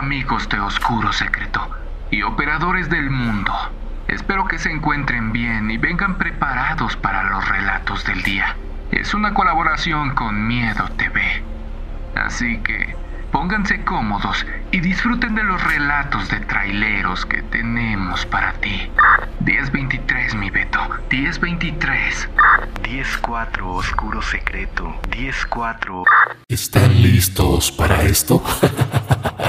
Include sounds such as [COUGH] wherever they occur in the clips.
amigos de Oscuro Secreto y operadores del mundo. Espero que se encuentren bien y vengan preparados para los relatos del día. Es una colaboración con Miedo TV. Así que pónganse cómodos y disfruten de los relatos de traileros que tenemos para ti. 1023, mi Beto. 1023. 10-4, Oscuro Secreto. 10-4. ¿Están listos para esto? [LAUGHS]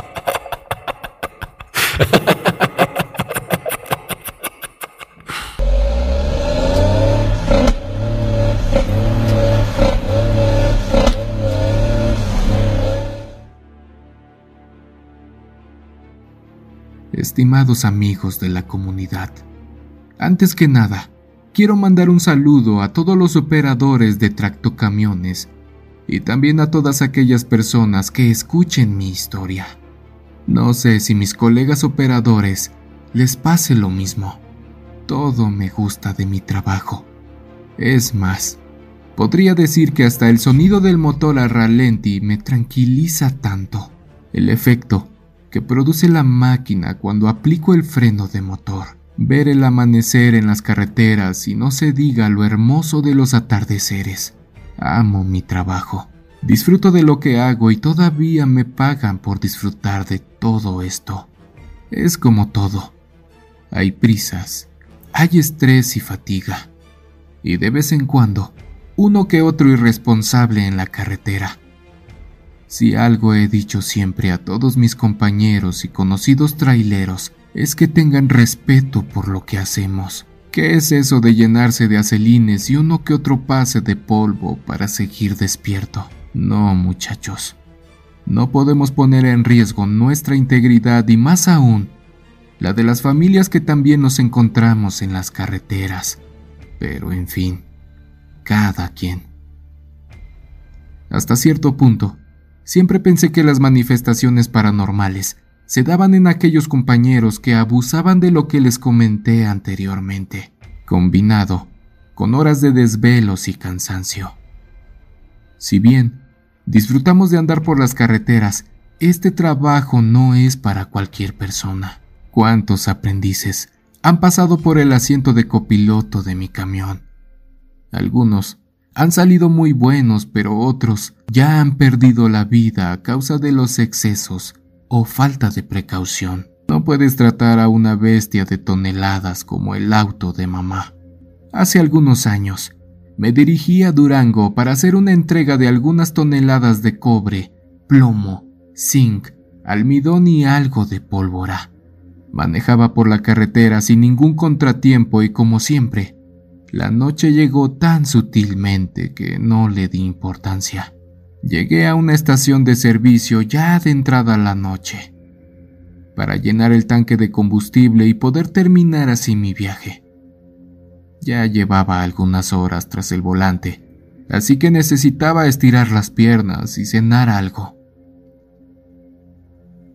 Estimados amigos de la comunidad, antes que nada, quiero mandar un saludo a todos los operadores de tractocamiones y también a todas aquellas personas que escuchen mi historia. No sé si mis colegas operadores les pase lo mismo. Todo me gusta de mi trabajo. Es más, podría decir que hasta el sonido del motor a ralenti me tranquiliza tanto. El efecto que produce la máquina cuando aplico el freno de motor. Ver el amanecer en las carreteras y no se diga lo hermoso de los atardeceres. Amo mi trabajo. Disfruto de lo que hago y todavía me pagan por disfrutar de todo esto. Es como todo. Hay prisas, hay estrés y fatiga. Y de vez en cuando, uno que otro irresponsable en la carretera. Si algo he dicho siempre a todos mis compañeros y conocidos traileros es que tengan respeto por lo que hacemos. ¿Qué es eso de llenarse de acelines y uno que otro pase de polvo para seguir despierto? No, muchachos. No podemos poner en riesgo nuestra integridad y más aún, la de las familias que también nos encontramos en las carreteras. Pero en fin, cada quien. Hasta cierto punto, Siempre pensé que las manifestaciones paranormales se daban en aquellos compañeros que abusaban de lo que les comenté anteriormente, combinado con horas de desvelos y cansancio. Si bien disfrutamos de andar por las carreteras, este trabajo no es para cualquier persona. ¿Cuántos aprendices han pasado por el asiento de copiloto de mi camión? Algunos han salido muy buenos, pero otros ya han perdido la vida a causa de los excesos o falta de precaución. No puedes tratar a una bestia de toneladas como el auto de mamá. Hace algunos años, me dirigí a Durango para hacer una entrega de algunas toneladas de cobre, plomo, zinc, almidón y algo de pólvora. Manejaba por la carretera sin ningún contratiempo y como siempre, la noche llegó tan sutilmente que no le di importancia. Llegué a una estación de servicio ya adentrada la noche, para llenar el tanque de combustible y poder terminar así mi viaje. Ya llevaba algunas horas tras el volante, así que necesitaba estirar las piernas y cenar algo.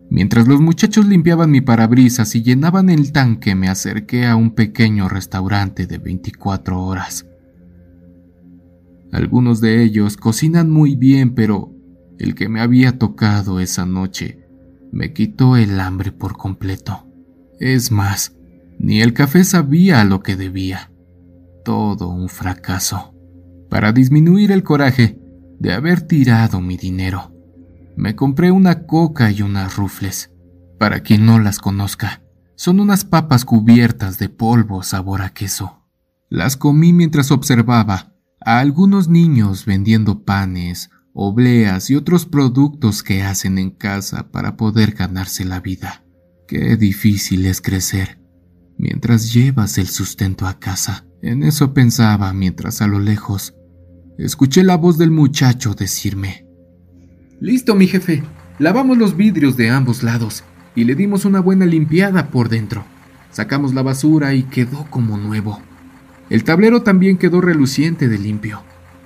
Mientras los muchachos limpiaban mi parabrisas y llenaban el tanque, me acerqué a un pequeño restaurante de 24 horas. Algunos de ellos cocinan muy bien, pero el que me había tocado esa noche me quitó el hambre por completo. Es más, ni el café sabía lo que debía. Todo un fracaso. Para disminuir el coraje de haber tirado mi dinero me compré una coca y unas rufles. Para quien no las conozca, son unas papas cubiertas de polvo sabor a queso. Las comí mientras observaba a algunos niños vendiendo panes, obleas y otros productos que hacen en casa para poder ganarse la vida. Qué difícil es crecer mientras llevas el sustento a casa. En eso pensaba mientras a lo lejos escuché la voz del muchacho decirme, Listo, mi jefe. Lavamos los vidrios de ambos lados y le dimos una buena limpiada por dentro. Sacamos la basura y quedó como nuevo. El tablero también quedó reluciente de limpio.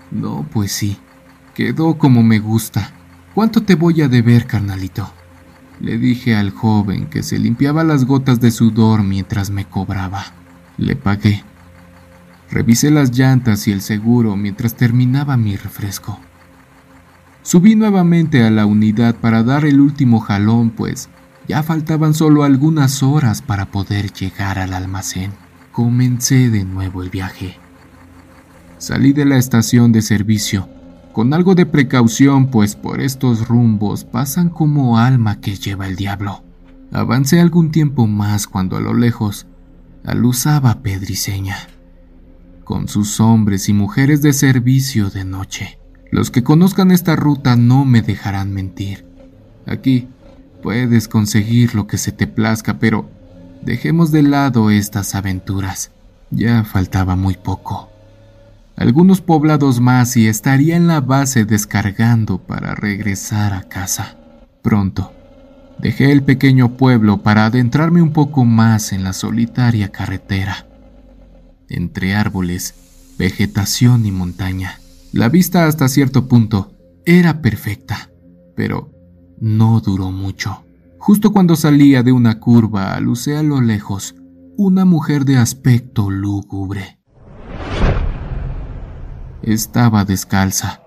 No, pues sí, quedó como me gusta. ¿Cuánto te voy a deber, carnalito? Le dije al joven que se limpiaba las gotas de sudor mientras me cobraba. Le pagué. Revisé las llantas y el seguro mientras terminaba mi refresco. Subí nuevamente a la unidad para dar el último jalón, pues Ya faltaban solo algunas horas para poder llegar al almacén. Comencé de nuevo el viaje. Salí de la estación de servicio, con algo de precaución, pues por estos rumbos pasan como alma que lleva el diablo. Avancé algún tiempo más cuando a lo lejos aluzaba Pedriseña, con sus hombres y mujeres de servicio de noche. Los que conozcan esta ruta no me dejarán mentir. Aquí Puedes conseguir lo que se te plazca, pero dejemos de lado estas aventuras. Ya faltaba muy poco. Algunos poblados más y estaría en la base descargando para regresar a casa. Pronto, dejé el pequeño pueblo para adentrarme un poco más en la solitaria carretera. Entre árboles, vegetación y montaña, la vista hasta cierto punto era perfecta, pero no duró mucho. Justo cuando salía de una curva, alucé a lo lejos una mujer de aspecto lúgubre. Estaba descalza,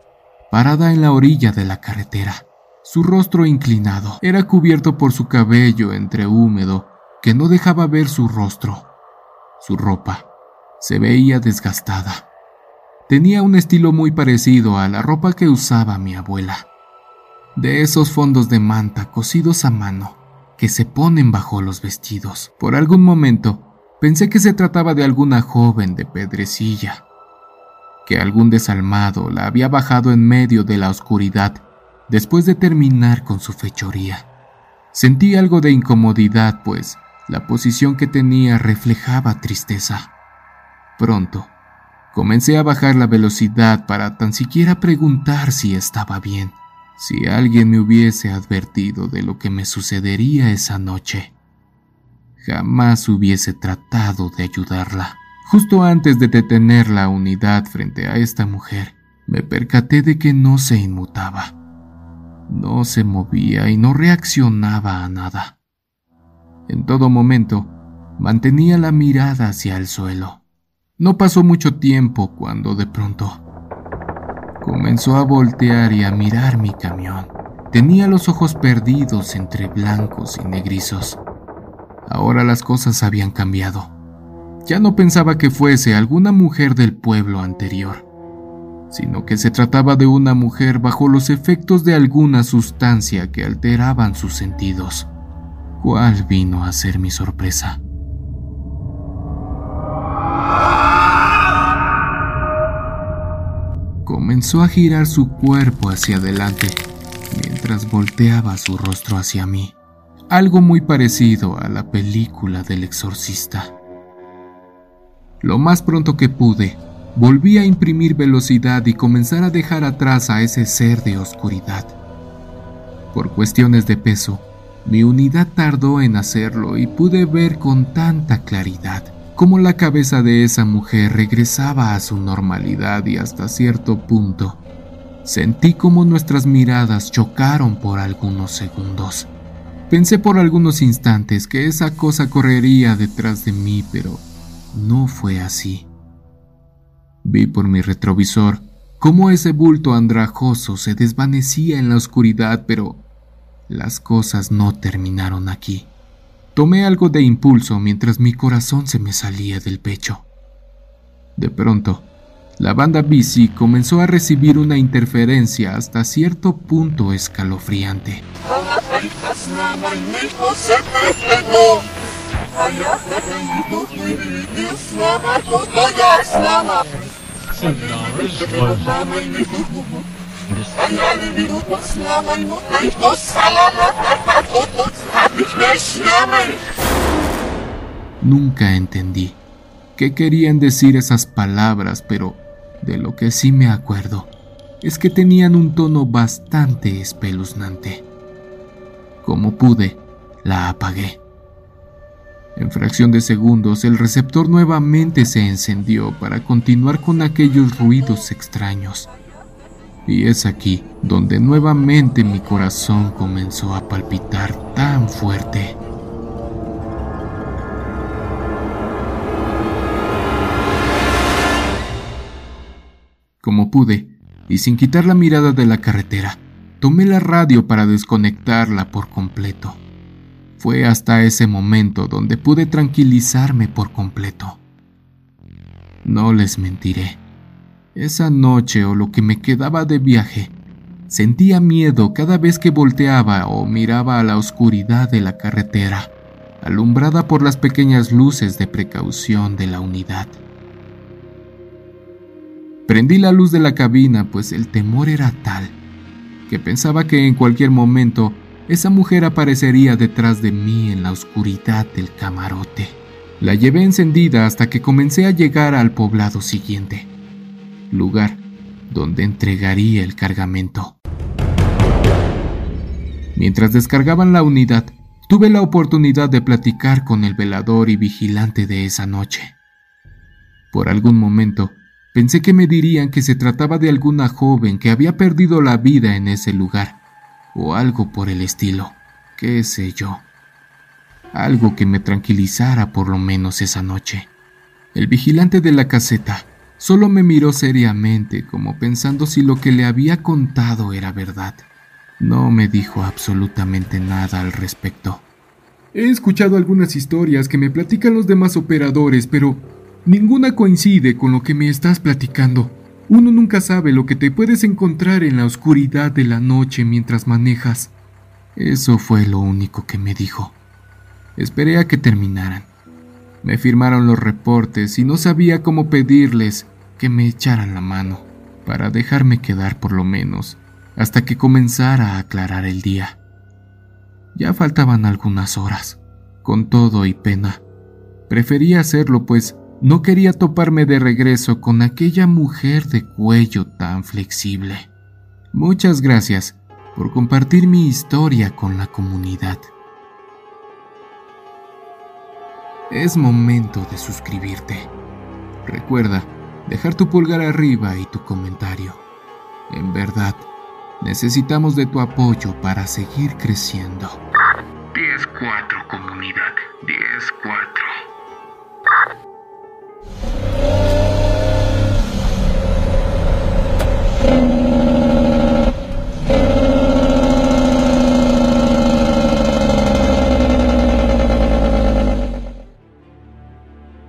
parada en la orilla de la carretera. Su rostro inclinado era cubierto por su cabello entre húmedo que no dejaba ver su rostro. Su ropa se veía desgastada. Tenía un estilo muy parecido a la ropa que usaba mi abuela de esos fondos de manta cosidos a mano que se ponen bajo los vestidos. Por algún momento pensé que se trataba de alguna joven de pedrecilla, que algún desalmado la había bajado en medio de la oscuridad después de terminar con su fechoría. Sentí algo de incomodidad, pues la posición que tenía reflejaba tristeza. Pronto, comencé a bajar la velocidad para tan siquiera preguntar si estaba bien. Si alguien me hubiese advertido de lo que me sucedería esa noche, jamás hubiese tratado de ayudarla. Justo antes de detener la unidad frente a esta mujer, me percaté de que no se inmutaba. No se movía y no reaccionaba a nada. En todo momento, mantenía la mirada hacia el suelo. No pasó mucho tiempo cuando de pronto Comenzó a voltear y a mirar mi camión. Tenía los ojos perdidos entre blancos y negrizos. Ahora las cosas habían cambiado. Ya no pensaba que fuese alguna mujer del pueblo anterior, sino que se trataba de una mujer bajo los efectos de alguna sustancia que alteraban sus sentidos. ¿Cuál vino a ser mi sorpresa? comenzó a girar su cuerpo hacia adelante mientras volteaba su rostro hacia mí, algo muy parecido a la película del exorcista. Lo más pronto que pude, volví a imprimir velocidad y comenzar a dejar atrás a ese ser de oscuridad. Por cuestiones de peso, mi unidad tardó en hacerlo y pude ver con tanta claridad cómo la cabeza de esa mujer regresaba a su normalidad y hasta cierto punto sentí como nuestras miradas chocaron por algunos segundos. Pensé por algunos instantes que esa cosa correría detrás de mí, pero no fue así. Vi por mi retrovisor cómo ese bulto andrajoso se desvanecía en la oscuridad, pero las cosas no terminaron aquí. Tomé algo de impulso mientras mi corazón se me salía del pecho. De pronto, la banda bici comenzó a recibir una interferencia hasta cierto punto escalofriante. Nunca entendí qué querían decir esas palabras, pero de lo que sí me acuerdo es que tenían un tono bastante espeluznante. Como pude, la apagué. En fracción de segundos el receptor nuevamente se encendió para continuar con aquellos ruidos extraños. Y es aquí donde nuevamente mi corazón comenzó a palpitar tan fuerte. Como pude, y sin quitar la mirada de la carretera, tomé la radio para desconectarla por completo. Fue hasta ese momento donde pude tranquilizarme por completo. No les mentiré. Esa noche o lo que me quedaba de viaje, sentía miedo cada vez que volteaba o miraba a la oscuridad de la carretera, alumbrada por las pequeñas luces de precaución de la unidad. Prendí la luz de la cabina, pues el temor era tal que pensaba que en cualquier momento esa mujer aparecería detrás de mí en la oscuridad del camarote. La llevé encendida hasta que comencé a llegar al poblado siguiente, lugar donde entregaría el cargamento. Mientras descargaban la unidad, tuve la oportunidad de platicar con el velador y vigilante de esa noche. Por algún momento, Pensé que me dirían que se trataba de alguna joven que había perdido la vida en ese lugar, o algo por el estilo, qué sé yo. Algo que me tranquilizara por lo menos esa noche. El vigilante de la caseta solo me miró seriamente como pensando si lo que le había contado era verdad. No me dijo absolutamente nada al respecto. He escuchado algunas historias que me platican los demás operadores, pero Ninguna coincide con lo que me estás platicando. Uno nunca sabe lo que te puedes encontrar en la oscuridad de la noche mientras manejas. Eso fue lo único que me dijo. Esperé a que terminaran. Me firmaron los reportes y no sabía cómo pedirles que me echaran la mano para dejarme quedar por lo menos hasta que comenzara a aclarar el día. Ya faltaban algunas horas. Con todo y pena. Prefería hacerlo pues no quería toparme de regreso con aquella mujer de cuello tan flexible. Muchas gracias por compartir mi historia con la comunidad. Es momento de suscribirte. Recuerda dejar tu pulgar arriba y tu comentario. En verdad, necesitamos de tu apoyo para seguir creciendo. 10-4 comunidad, 10-4.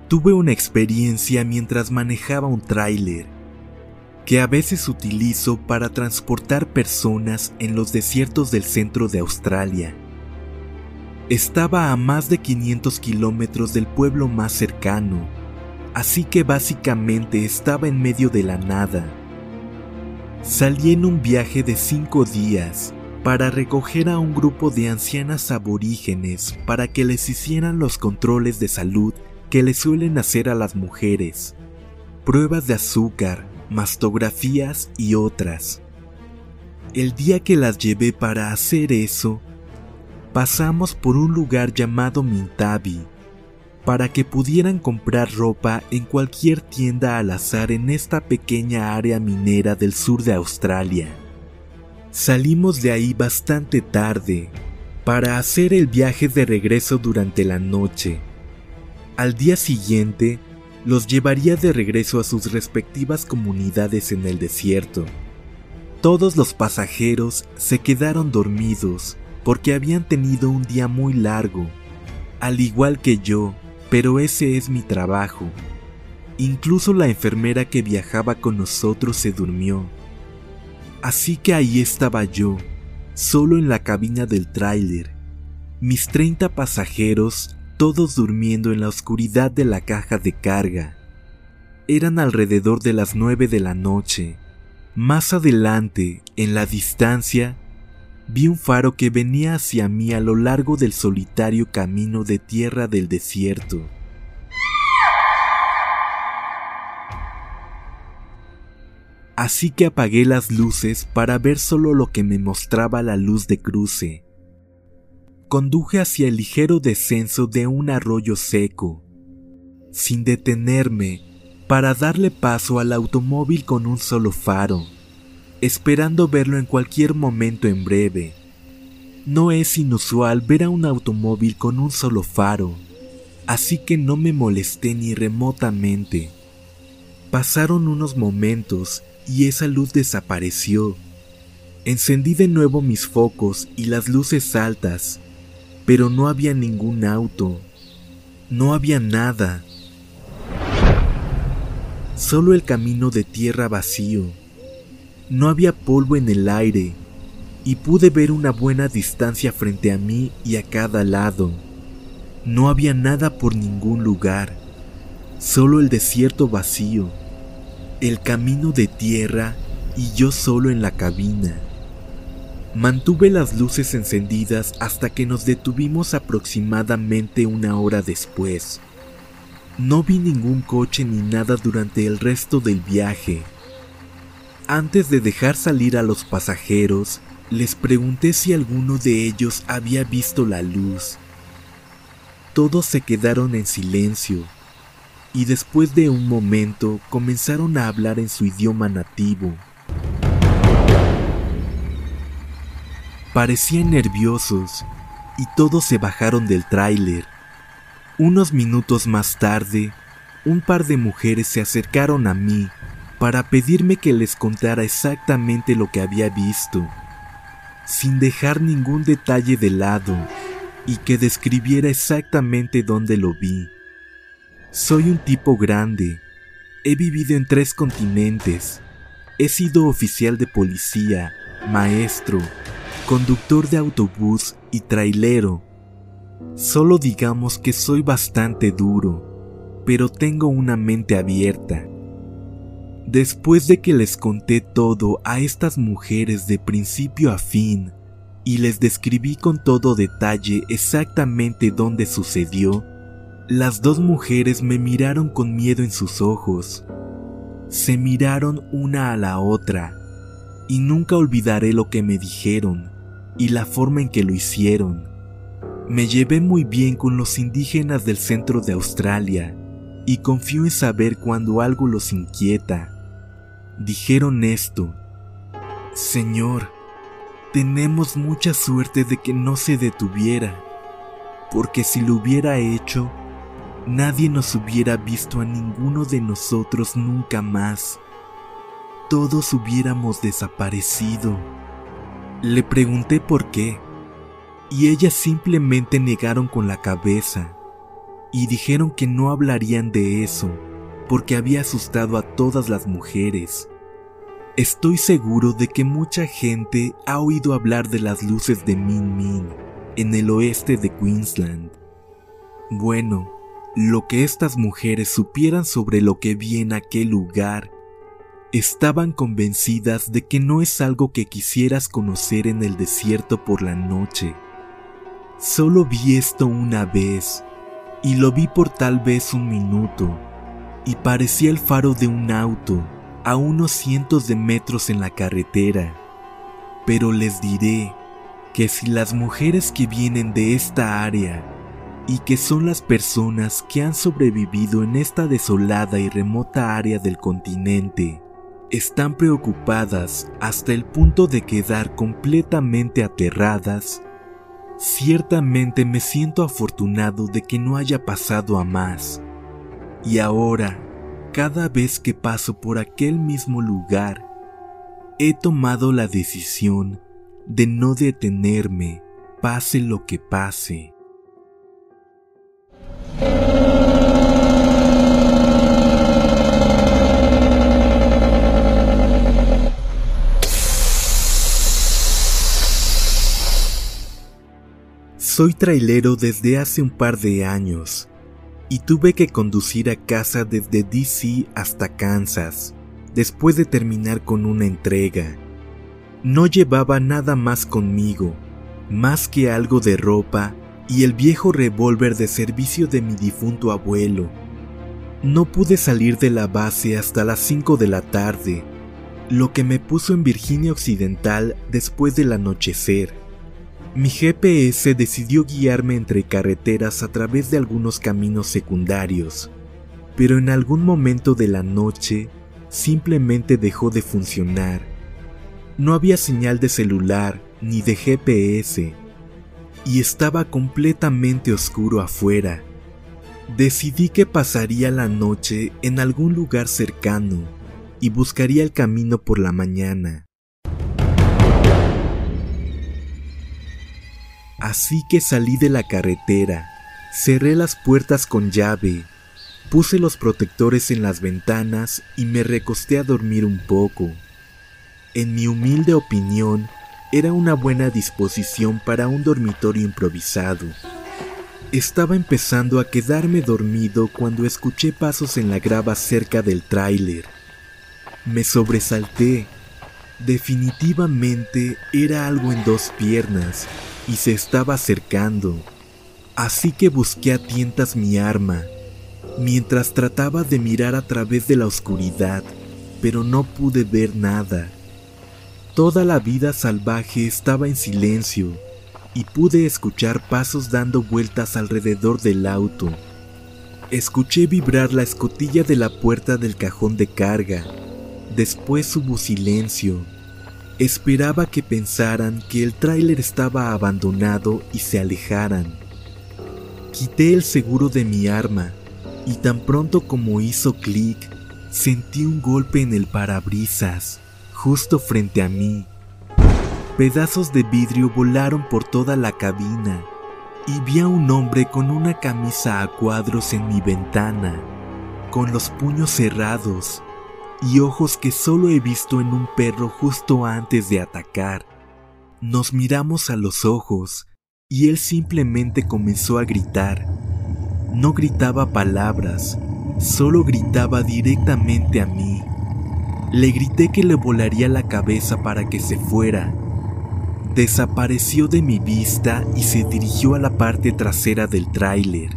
Tuve una experiencia mientras manejaba un tráiler, que a veces utilizo para transportar personas en los desiertos del centro de Australia. Estaba a más de 500 kilómetros del pueblo más cercano, así que básicamente estaba en medio de la nada. Salí en un viaje de cinco días para recoger a un grupo de ancianas aborígenes para que les hicieran los controles de salud que le suelen hacer a las mujeres, pruebas de azúcar, mastografías y otras. El día que las llevé para hacer eso, pasamos por un lugar llamado Mintabi, para que pudieran comprar ropa en cualquier tienda al azar en esta pequeña área minera del sur de Australia. Salimos de ahí bastante tarde, para hacer el viaje de regreso durante la noche. Al día siguiente, los llevaría de regreso a sus respectivas comunidades en el desierto. Todos los pasajeros se quedaron dormidos porque habían tenido un día muy largo, al igual que yo, pero ese es mi trabajo. Incluso la enfermera que viajaba con nosotros se durmió. Así que ahí estaba yo, solo en la cabina del tráiler. Mis 30 pasajeros todos durmiendo en la oscuridad de la caja de carga. Eran alrededor de las nueve de la noche. Más adelante, en la distancia, vi un faro que venía hacia mí a lo largo del solitario camino de tierra del desierto. Así que apagué las luces para ver solo lo que me mostraba la luz de cruce conduje hacia el ligero descenso de un arroyo seco, sin detenerme para darle paso al automóvil con un solo faro, esperando verlo en cualquier momento en breve. No es inusual ver a un automóvil con un solo faro, así que no me molesté ni remotamente. Pasaron unos momentos y esa luz desapareció. Encendí de nuevo mis focos y las luces altas pero no había ningún auto, no había nada, solo el camino de tierra vacío. No había polvo en el aire y pude ver una buena distancia frente a mí y a cada lado. No había nada por ningún lugar, solo el desierto vacío, el camino de tierra y yo solo en la cabina. Mantuve las luces encendidas hasta que nos detuvimos aproximadamente una hora después. No vi ningún coche ni nada durante el resto del viaje. Antes de dejar salir a los pasajeros, les pregunté si alguno de ellos había visto la luz. Todos se quedaron en silencio y después de un momento comenzaron a hablar en su idioma nativo. Parecían nerviosos y todos se bajaron del tráiler. Unos minutos más tarde, un par de mujeres se acercaron a mí para pedirme que les contara exactamente lo que había visto, sin dejar ningún detalle de lado y que describiera exactamente dónde lo vi. Soy un tipo grande, he vivido en tres continentes, he sido oficial de policía, maestro, conductor de autobús y trailero. Solo digamos que soy bastante duro, pero tengo una mente abierta. Después de que les conté todo a estas mujeres de principio a fin y les describí con todo detalle exactamente dónde sucedió, las dos mujeres me miraron con miedo en sus ojos. Se miraron una a la otra y nunca olvidaré lo que me dijeron y la forma en que lo hicieron. Me llevé muy bien con los indígenas del centro de Australia y confío en saber cuando algo los inquieta. Dijeron esto, Señor, tenemos mucha suerte de que no se detuviera, porque si lo hubiera hecho, nadie nos hubiera visto a ninguno de nosotros nunca más. Todos hubiéramos desaparecido. Le pregunté por qué, y ellas simplemente negaron con la cabeza y dijeron que no hablarían de eso porque había asustado a todas las mujeres. Estoy seguro de que mucha gente ha oído hablar de las luces de Min Min en el oeste de Queensland. Bueno, lo que estas mujeres supieran sobre lo que vi en aquel lugar, estaban convencidas de que no es algo que quisieras conocer en el desierto por la noche. Solo vi esto una vez, y lo vi por tal vez un minuto, y parecía el faro de un auto a unos cientos de metros en la carretera. Pero les diré que si las mujeres que vienen de esta área y que son las personas que han sobrevivido en esta desolada y remota área del continente. Están preocupadas hasta el punto de quedar completamente aterradas. Ciertamente me siento afortunado de que no haya pasado a más. Y ahora, cada vez que paso por aquel mismo lugar, he tomado la decisión de no detenerme, pase lo que pase. Soy trailero desde hace un par de años y tuve que conducir a casa desde DC hasta Kansas después de terminar con una entrega. No llevaba nada más conmigo, más que algo de ropa y el viejo revólver de servicio de mi difunto abuelo. No pude salir de la base hasta las 5 de la tarde, lo que me puso en Virginia Occidental después del anochecer. Mi GPS decidió guiarme entre carreteras a través de algunos caminos secundarios, pero en algún momento de la noche simplemente dejó de funcionar. No había señal de celular ni de GPS y estaba completamente oscuro afuera. Decidí que pasaría la noche en algún lugar cercano y buscaría el camino por la mañana. Así que salí de la carretera, cerré las puertas con llave, puse los protectores en las ventanas y me recosté a dormir un poco. En mi humilde opinión, era una buena disposición para un dormitorio improvisado. Estaba empezando a quedarme dormido cuando escuché pasos en la grava cerca del tráiler. Me sobresalté. Definitivamente era algo en dos piernas y se estaba acercando. Así que busqué a tientas mi arma, mientras trataba de mirar a través de la oscuridad, pero no pude ver nada. Toda la vida salvaje estaba en silencio y pude escuchar pasos dando vueltas alrededor del auto. Escuché vibrar la escotilla de la puerta del cajón de carga. Después hubo silencio Esperaba que pensaran que el tráiler estaba abandonado y se alejaran. Quité el seguro de mi arma y tan pronto como hizo clic, sentí un golpe en el parabrisas, justo frente a mí. Pedazos de vidrio volaron por toda la cabina y vi a un hombre con una camisa a cuadros en mi ventana, con los puños cerrados y ojos que solo he visto en un perro justo antes de atacar. Nos miramos a los ojos y él simplemente comenzó a gritar. No gritaba palabras, solo gritaba directamente a mí. Le grité que le volaría la cabeza para que se fuera. Desapareció de mi vista y se dirigió a la parte trasera del tráiler.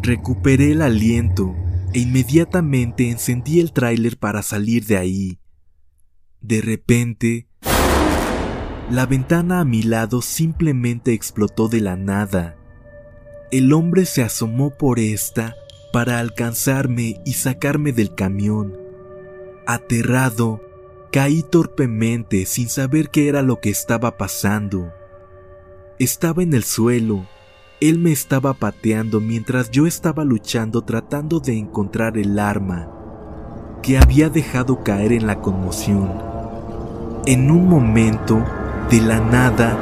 Recuperé el aliento e inmediatamente encendí el tráiler para salir de ahí. De repente, la ventana a mi lado simplemente explotó de la nada. El hombre se asomó por esta para alcanzarme y sacarme del camión. Aterrado, caí torpemente sin saber qué era lo que estaba pasando. Estaba en el suelo, él me estaba pateando mientras yo estaba luchando tratando de encontrar el arma que había dejado caer en la conmoción. En un momento, de la nada,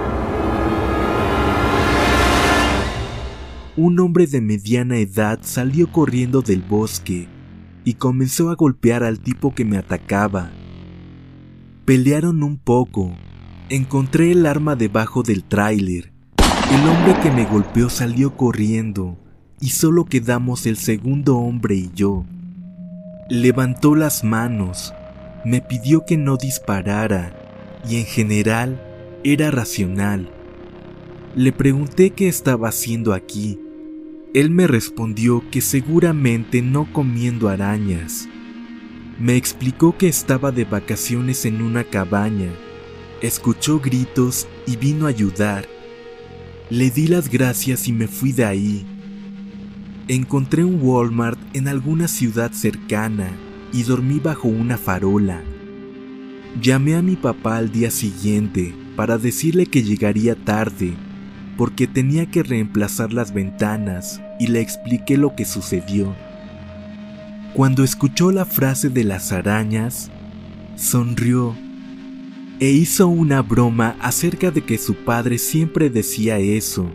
un hombre de mediana edad salió corriendo del bosque y comenzó a golpear al tipo que me atacaba. Pelearon un poco. Encontré el arma debajo del tráiler el hombre que me golpeó salió corriendo y solo quedamos el segundo hombre y yo. Levantó las manos, me pidió que no disparara y en general era racional. Le pregunté qué estaba haciendo aquí. Él me respondió que seguramente no comiendo arañas. Me explicó que estaba de vacaciones en una cabaña. Escuchó gritos y vino a ayudar le di las gracias y me fui de ahí. Encontré un Walmart en alguna ciudad cercana y dormí bajo una farola. Llamé a mi papá al día siguiente para decirle que llegaría tarde porque tenía que reemplazar las ventanas y le expliqué lo que sucedió. Cuando escuchó la frase de las arañas, sonrió e hizo una broma acerca de que su padre siempre decía eso,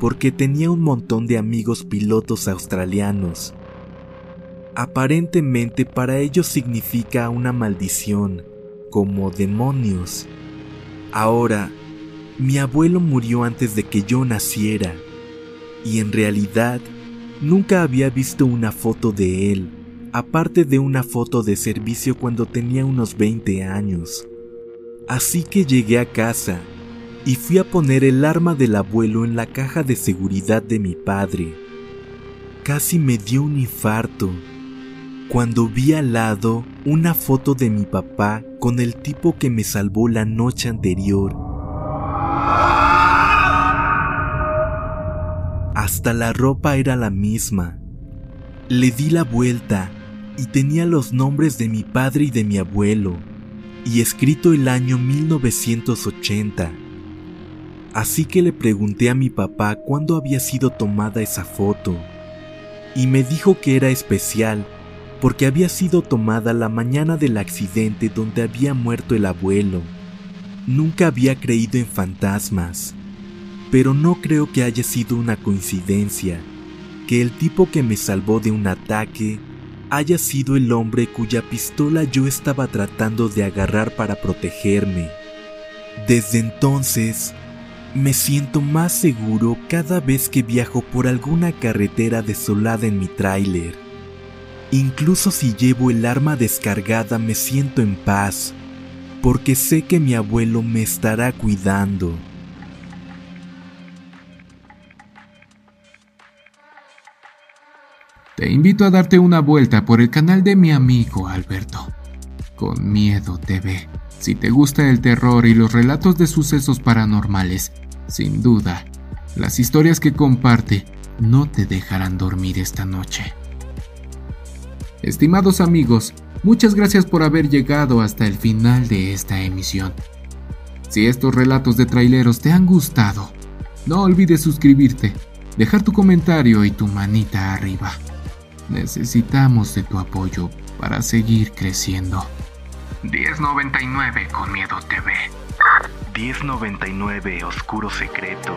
porque tenía un montón de amigos pilotos australianos. Aparentemente para ellos significa una maldición, como demonios. Ahora, mi abuelo murió antes de que yo naciera, y en realidad nunca había visto una foto de él, aparte de una foto de servicio cuando tenía unos 20 años. Así que llegué a casa y fui a poner el arma del abuelo en la caja de seguridad de mi padre. Casi me dio un infarto cuando vi al lado una foto de mi papá con el tipo que me salvó la noche anterior. Hasta la ropa era la misma. Le di la vuelta y tenía los nombres de mi padre y de mi abuelo y escrito el año 1980. Así que le pregunté a mi papá cuándo había sido tomada esa foto, y me dijo que era especial porque había sido tomada la mañana del accidente donde había muerto el abuelo. Nunca había creído en fantasmas, pero no creo que haya sido una coincidencia que el tipo que me salvó de un ataque haya sido el hombre cuya pistola yo estaba tratando de agarrar para protegerme. Desde entonces, me siento más seguro cada vez que viajo por alguna carretera desolada en mi tráiler. Incluso si llevo el arma descargada me siento en paz, porque sé que mi abuelo me estará cuidando. Te invito a darte una vuelta por el canal de mi amigo Alberto. Con Miedo TV. Si te gusta el terror y los relatos de sucesos paranormales, sin duda, las historias que comparte no te dejarán dormir esta noche. Estimados amigos, muchas gracias por haber llegado hasta el final de esta emisión. Si estos relatos de traileros te han gustado, no olvides suscribirte, dejar tu comentario y tu manita arriba. Necesitamos de tu apoyo para seguir creciendo. 1099 con Miedo TV. 1099 Oscuro Secreto.